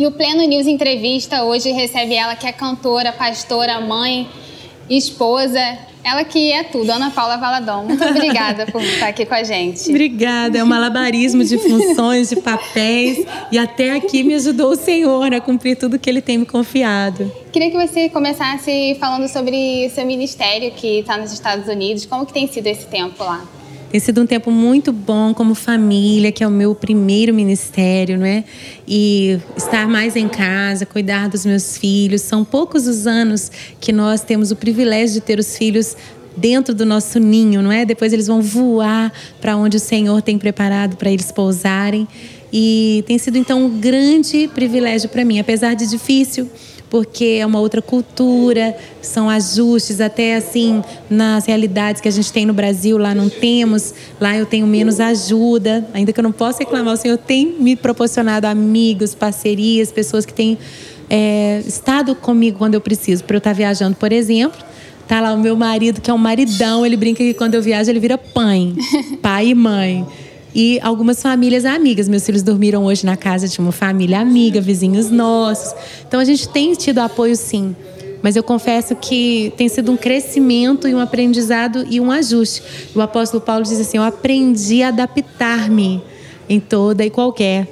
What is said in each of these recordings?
E o Pleno News Entrevista hoje recebe ela que é cantora, pastora, mãe, esposa, ela que é tudo, Ana Paula Valadão. Muito obrigada por estar aqui com a gente. Obrigada, é um malabarismo de funções, de papéis e até aqui me ajudou o Senhor a cumprir tudo que Ele tem me confiado. Queria que você começasse falando sobre seu ministério que está nos Estados Unidos. Como que tem sido esse tempo lá? Tem sido um tempo muito bom como família, que é o meu primeiro ministério, não é? E estar mais em casa, cuidar dos meus filhos. São poucos os anos que nós temos o privilégio de ter os filhos dentro do nosso ninho, não é? Depois eles vão voar para onde o Senhor tem preparado para eles pousarem. E tem sido então um grande privilégio para mim, apesar de difícil porque é uma outra cultura, são ajustes até assim nas realidades que a gente tem no Brasil, lá não temos, lá eu tenho menos ajuda, ainda que eu não possa reclamar, o Senhor tem me proporcionado amigos, parcerias, pessoas que têm é, estado comigo quando eu preciso, para eu estar viajando, por exemplo. Tá lá o meu marido, que é um maridão, ele brinca que quando eu viajo ele vira pai, pai e mãe e algumas famílias amigas. Meus filhos dormiram hoje na casa de uma família amiga, vizinhos nossos. Então a gente tem tido apoio sim. Mas eu confesso que tem sido um crescimento e um aprendizado e um ajuste. O apóstolo Paulo diz assim: Eu aprendi a adaptar-me em toda e qualquer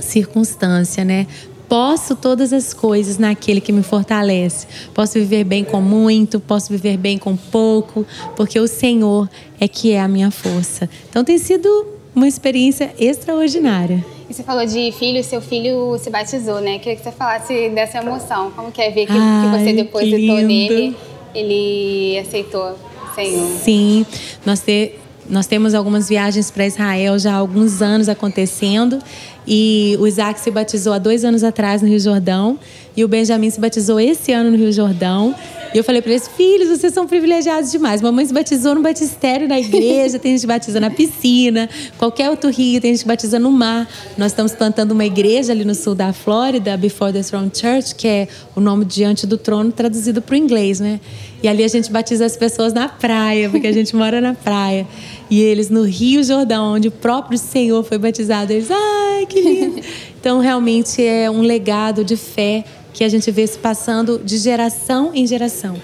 circunstância, né? Posso todas as coisas naquele que me fortalece. Posso viver bem com muito, posso viver bem com pouco, porque o Senhor é que é a minha força. Então tem sido uma experiência extraordinária. E você falou de filho, seu filho se batizou, né? Queria que você falasse dessa emoção. Como que é ver que, Ai, que você depositou que nele, ele aceitou Senhor? Sim, nós, te, nós temos algumas viagens para Israel já há alguns anos acontecendo. E o Isaac se batizou há dois anos atrás no Rio Jordão. E o Benjamin se batizou esse ano no Rio Jordão. E eu falei para eles, filhos, vocês são privilegiados demais. Mamãe se batizou no batistério na igreja, tem gente que batiza na piscina, qualquer outro rio, tem gente que batiza no mar. Nós estamos plantando uma igreja ali no sul da Flórida, Before the Throne Church, que é o nome diante do trono traduzido para o inglês, né? E ali a gente batiza as pessoas na praia, porque a gente mora na praia. E eles no Rio Jordão, onde o próprio Senhor foi batizado, eles, ai, que lindo. Então, realmente é um legado de fé que a gente vê se passando de geração em geração.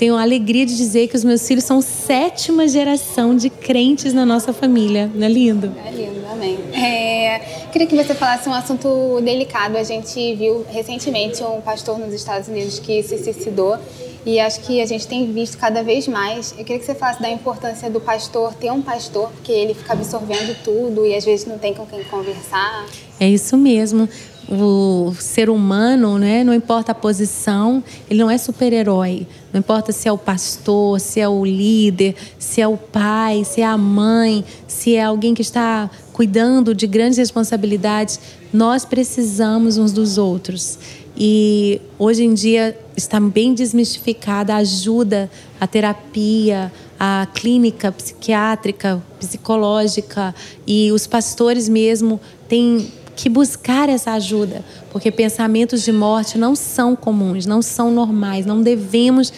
Tenho a alegria de dizer que os meus filhos são sétima geração de crentes na nossa família. Não é lindo? É lindo, amém. É, queria que você falasse um assunto delicado. A gente viu recentemente um pastor nos Estados Unidos que se suicidou e acho que a gente tem visto cada vez mais. Eu queria que você falasse da importância do pastor ter um pastor, porque ele fica absorvendo tudo e às vezes não tem com quem conversar. É isso mesmo o ser humano, né, não importa a posição, ele não é super-herói. Não importa se é o pastor, se é o líder, se é o pai, se é a mãe, se é alguém que está cuidando de grandes responsabilidades, nós precisamos uns dos outros. E hoje em dia está bem desmistificada a ajuda, a terapia, a clínica psiquiátrica, psicológica e os pastores mesmo têm que buscar essa ajuda, porque pensamentos de morte não são comuns, não são normais, não devemos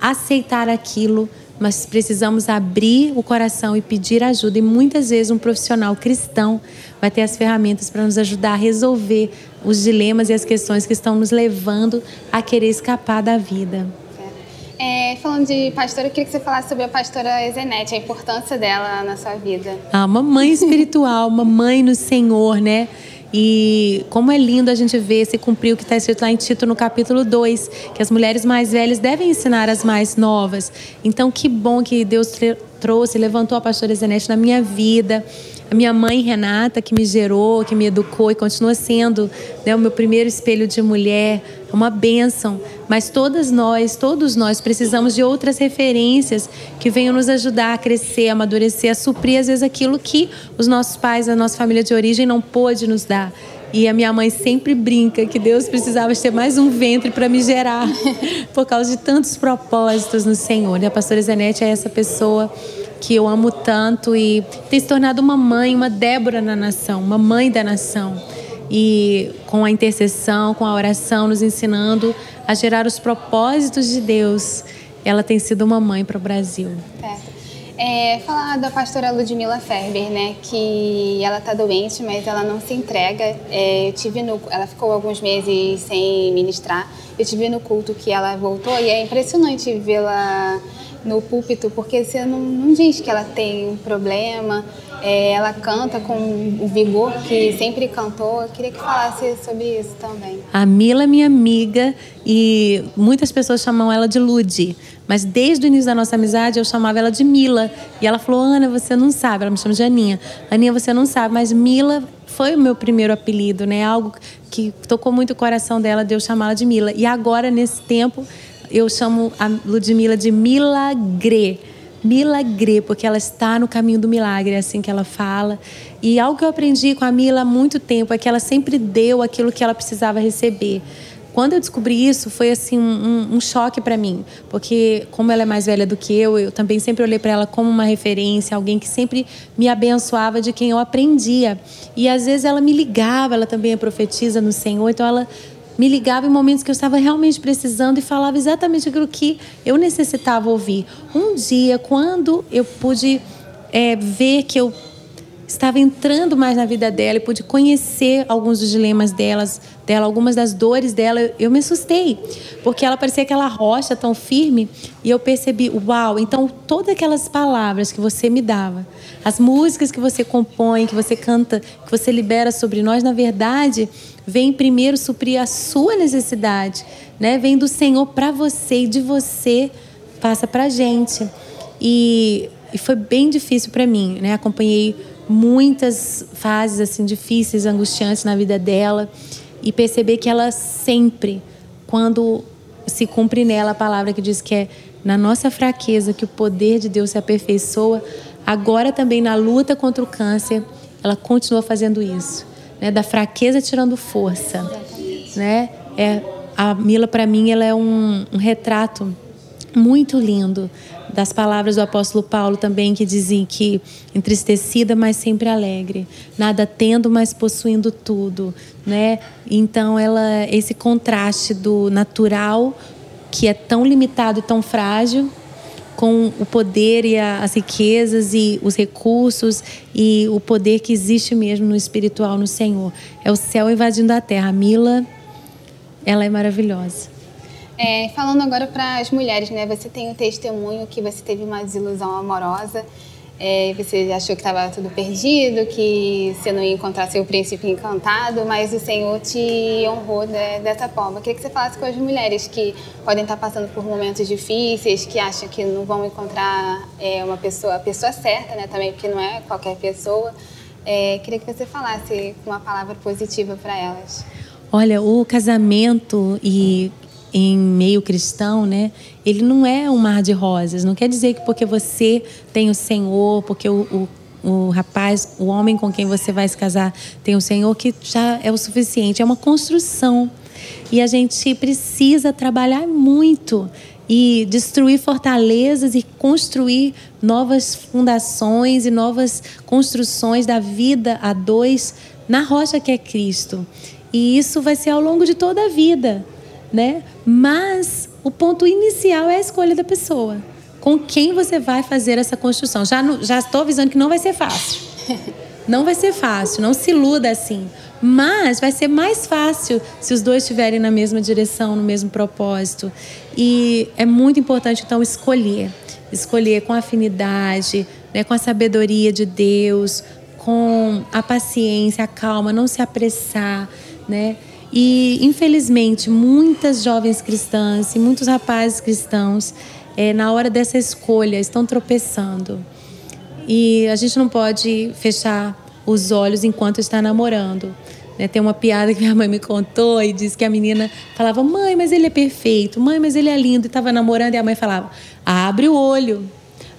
aceitar aquilo, mas precisamos abrir o coração e pedir ajuda. E muitas vezes um profissional cristão vai ter as ferramentas para nos ajudar a resolver os dilemas e as questões que estão nos levando a querer escapar da vida. É, falando de pastora, eu queria que você falasse sobre a pastora Zenete, a importância dela na sua vida. Ah, uma mãe espiritual, uma mãe no Senhor, né? E como é lindo a gente ver se cumprir o que está escrito lá em Tito no capítulo 2, que as mulheres mais velhas devem ensinar as mais novas. Então, que bom que Deus trouxe, levantou a pastora Zenete na minha vida a minha mãe Renata, que me gerou, que me educou e continua sendo né, o meu primeiro espelho de mulher, é uma bênção. Mas todas nós, todos nós precisamos de outras referências que venham nos ajudar a crescer, a amadurecer, a suprir às vezes aquilo que os nossos pais, a nossa família de origem não pôde nos dar. E a minha mãe sempre brinca que Deus precisava ter mais um ventre para me gerar, por causa de tantos propósitos no Senhor. E a pastora Zenete é essa pessoa que eu amo tanto e tem se tornado uma mãe, uma Débora na nação, uma mãe da nação. E com a intercessão, com a oração, nos ensinando a gerar os propósitos de Deus, ela tem sido uma mãe para o Brasil. É, falar da pastora Ludmila Ferber, né? Que ela tá doente, mas ela não se entrega. É, eu tive no, ela ficou alguns meses sem ministrar. Eu tive no culto que ela voltou e é impressionante vê-la no púlpito, porque você não, não diz que ela tem um problema, é, ela canta com o vigor que sempre cantou. Eu queria que falasse sobre isso também. A Mila é minha amiga e muitas pessoas chamam ela de Ludi. Mas desde o início da nossa amizade eu chamava ela de Mila. E ela falou: Ana, você não sabe. Ela me chama de Aninha. Aninha, você não sabe, mas Mila foi o meu primeiro apelido, né? Algo que tocou muito o coração dela, de eu chamá-la de Mila. E agora, nesse tempo, eu chamo a Ludmilla de Milagre milagre, porque ela está no caminho do milagre, é assim que ela fala. E algo que eu aprendi com a Mila há muito tempo é que ela sempre deu aquilo que ela precisava receber. Quando eu descobri isso, foi assim um, um choque para mim, porque como ela é mais velha do que eu, eu também sempre olhei para ela como uma referência, alguém que sempre me abençoava, de quem eu aprendia. E às vezes ela me ligava, ela também é profetisa no Senhor, então ela me ligava em momentos que eu estava realmente precisando e falava exatamente aquilo que eu necessitava ouvir. Um dia, quando eu pude é, ver que eu estava entrando mais na vida dela e pude conhecer alguns dos dilemas delas, dela, algumas das dores dela, eu me assustei, porque ela parecia aquela rocha tão firme e eu percebi, uau, então todas aquelas palavras que você me dava, as músicas que você compõe, que você canta, que você libera sobre nós, na verdade, vem primeiro suprir a sua necessidade, né? Vem do Senhor para você e de você passa para gente. E, e foi bem difícil para mim, né? Acompanhei muitas fases assim difíceis, angustiantes na vida dela e perceber que ela sempre, quando se cumpre nela a palavra que diz que é na nossa fraqueza que o poder de Deus se aperfeiçoa, agora também na luta contra o câncer, ela continua fazendo isso né, da fraqueza tirando força, né? É a Mila para mim ela é um, um, retrato muito lindo das palavras do apóstolo Paulo também que dizem que entristecida mas sempre alegre, nada tendo mas possuindo tudo, né? Então ela esse contraste do natural que é tão limitado e tão frágil com o poder e a, as riquezas e os recursos e o poder que existe mesmo no espiritual no Senhor. É o céu invadindo a terra. A Mila, ela é maravilhosa. É, falando agora para as mulheres, né? Você tem o testemunho que você teve uma desilusão amorosa é, você achou que estava tudo perdido, que você não ia encontrar seu príncipe encantado, mas o Senhor te honrou de, dessa forma. Eu queria que você falasse com as mulheres que podem estar passando por momentos difíceis, que acham que não vão encontrar é, uma pessoa, a pessoa certa, né? Também, porque não é qualquer pessoa. É, queria que você falasse uma palavra positiva para elas. Olha, o casamento e em meio cristão, né? Ele não é um mar de rosas. Não quer dizer que porque você tem o Senhor, porque o, o, o rapaz, o homem com quem você vai se casar tem o Senhor, que já é o suficiente. É uma construção. E a gente precisa trabalhar muito e destruir fortalezas e construir novas fundações e novas construções da vida a dois na rocha que é Cristo. E isso vai ser ao longo de toda a vida né? Mas o ponto inicial é a escolha da pessoa. Com quem você vai fazer essa construção? Já, no, já estou avisando que não vai ser fácil. Não vai ser fácil, não se iluda assim. Mas vai ser mais fácil se os dois estiverem na mesma direção, no mesmo propósito. E é muito importante, então, escolher. Escolher com afinidade, né, com a sabedoria de Deus, com a paciência, a calma, não se apressar, né? E, infelizmente, muitas jovens cristãs e muitos rapazes cristãos, é, na hora dessa escolha, estão tropeçando. E a gente não pode fechar os olhos enquanto está namorando. Né? Tem uma piada que minha mãe me contou e disse que a menina falava: Mãe, mas ele é perfeito, mãe, mas ele é lindo. E estava namorando e a mãe falava: Abre o olho,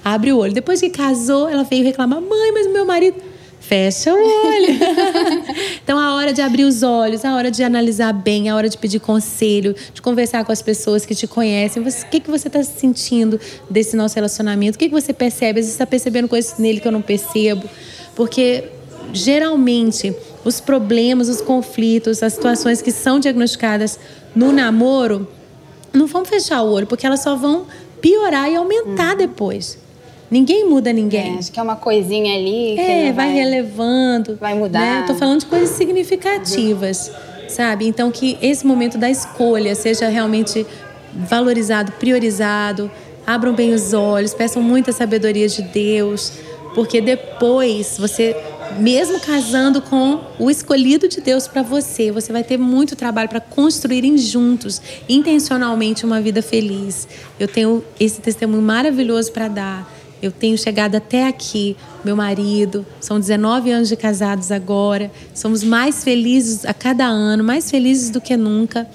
abre o olho. Depois que casou, ela veio reclamar: Mãe, mas meu marido Fecha o olho. então, a hora de abrir os olhos, a hora de analisar bem, a hora de pedir conselho, de conversar com as pessoas que te conhecem. o que, que você está sentindo desse nosso relacionamento? O que, que você percebe? Às vezes você está percebendo coisas nele que eu não percebo. Porque, geralmente, os problemas, os conflitos, as situações que são diagnosticadas no namoro, não vão fechar o olho, porque elas só vão piorar e aumentar uhum. depois. Ninguém muda ninguém. É, acho que é uma coisinha ali. É, vai, vai, relevando. Vai mudar. Né? Tô falando de coisas significativas, sabe? Então que esse momento da escolha seja realmente valorizado, priorizado. Abram bem os olhos, peçam muita sabedoria de Deus, porque depois você mesmo casando com o escolhido de Deus para você, você vai ter muito trabalho para construírem juntos, intencionalmente, uma vida feliz. Eu tenho esse testemunho maravilhoso para dar. Eu tenho chegado até aqui, meu marido, são 19 anos de casados agora, somos mais felizes a cada ano, mais felizes do que nunca.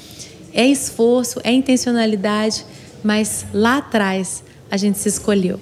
É esforço, é intencionalidade, mas lá atrás a gente se escolheu.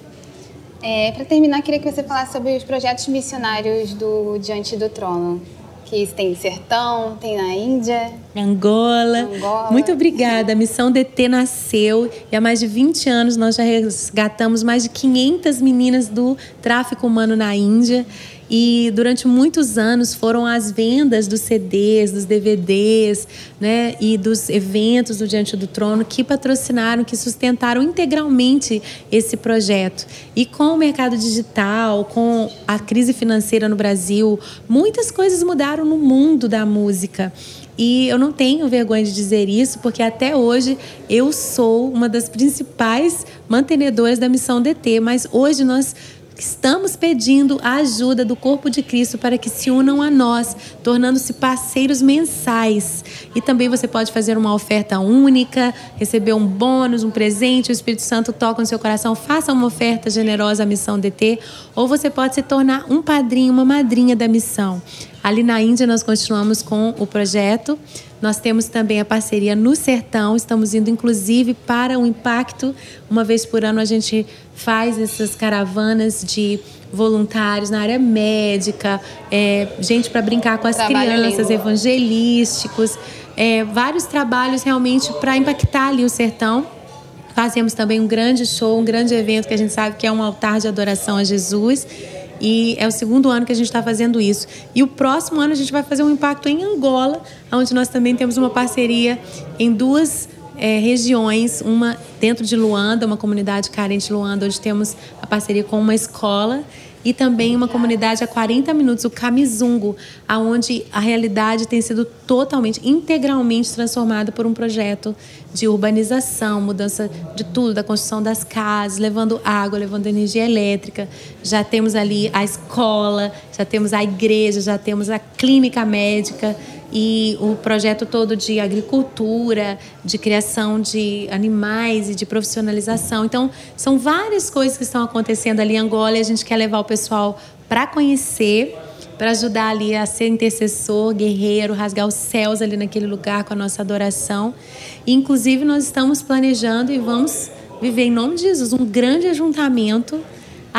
É, Para terminar, queria que você falasse sobre os projetos missionários do Diante do Trono. Que tem Sertão, tem na Índia. Angola. Angola. Muito obrigada. A Missão DT nasceu e há mais de 20 anos nós já resgatamos mais de 500 meninas do tráfico humano na Índia. E durante muitos anos foram as vendas dos CDs, dos DVDs, né, e dos eventos do Diante do Trono que patrocinaram, que sustentaram integralmente esse projeto. E com o mercado digital, com a crise financeira no Brasil, muitas coisas mudaram no mundo da música. E eu não tenho vergonha de dizer isso, porque até hoje eu sou uma das principais mantenedoras da missão DT, mas hoje nós Estamos pedindo a ajuda do corpo de Cristo para que se unam a nós, tornando-se parceiros mensais. E também você pode fazer uma oferta única, receber um bônus, um presente, o Espírito Santo toca no seu coração, faça uma oferta generosa à missão DT, ou você pode se tornar um padrinho, uma madrinha da missão. Ali na Índia nós continuamos com o projeto. Nós temos também a parceria no Sertão, estamos indo inclusive para o Impacto. Uma vez por ano a gente faz essas caravanas de voluntários na área médica, é, gente para brincar com as Trabalho crianças, lindo. evangelísticos, é, vários trabalhos realmente para impactar ali o sertão. Fazemos também um grande show, um grande evento que a gente sabe que é um altar de adoração a Jesus. E é o segundo ano que a gente está fazendo isso. E o próximo ano a gente vai fazer um impacto em Angola, onde nós também temos uma parceria em duas é, regiões, uma dentro de Luanda, uma comunidade carente de Luanda, onde temos a parceria com uma escola e também uma comunidade a 40 minutos, o Camizungo, aonde a realidade tem sido totalmente, integralmente transformada por um projeto de urbanização, mudança de tudo, da construção das casas, levando água, levando energia elétrica. Já temos ali a escola, já temos a igreja, já temos a clínica médica e o projeto todo de agricultura, de criação de animais e de profissionalização. Então, são várias coisas que estão acontecendo ali em Angola e a gente quer levar o pessoal para conhecer, para ajudar ali a ser intercessor, guerreiro, rasgar os céus ali naquele lugar com a nossa adoração. E, inclusive, nós estamos planejando e vamos viver em nome de Jesus um grande ajuntamento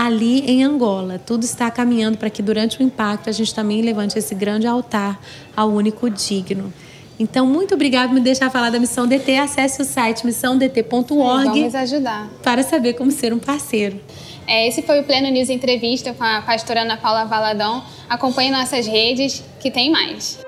ali em Angola. Tudo está caminhando para que durante o impacto a gente também levante esse grande altar ao único digno. Então, muito obrigado por me deixar falar da Missão DT. Acesse o site missãodt.org. Para saber como ser um parceiro. É, esse foi o Pleno News Entrevista com a pastora Ana Paula Valadão. Acompanhe nossas redes, que tem mais.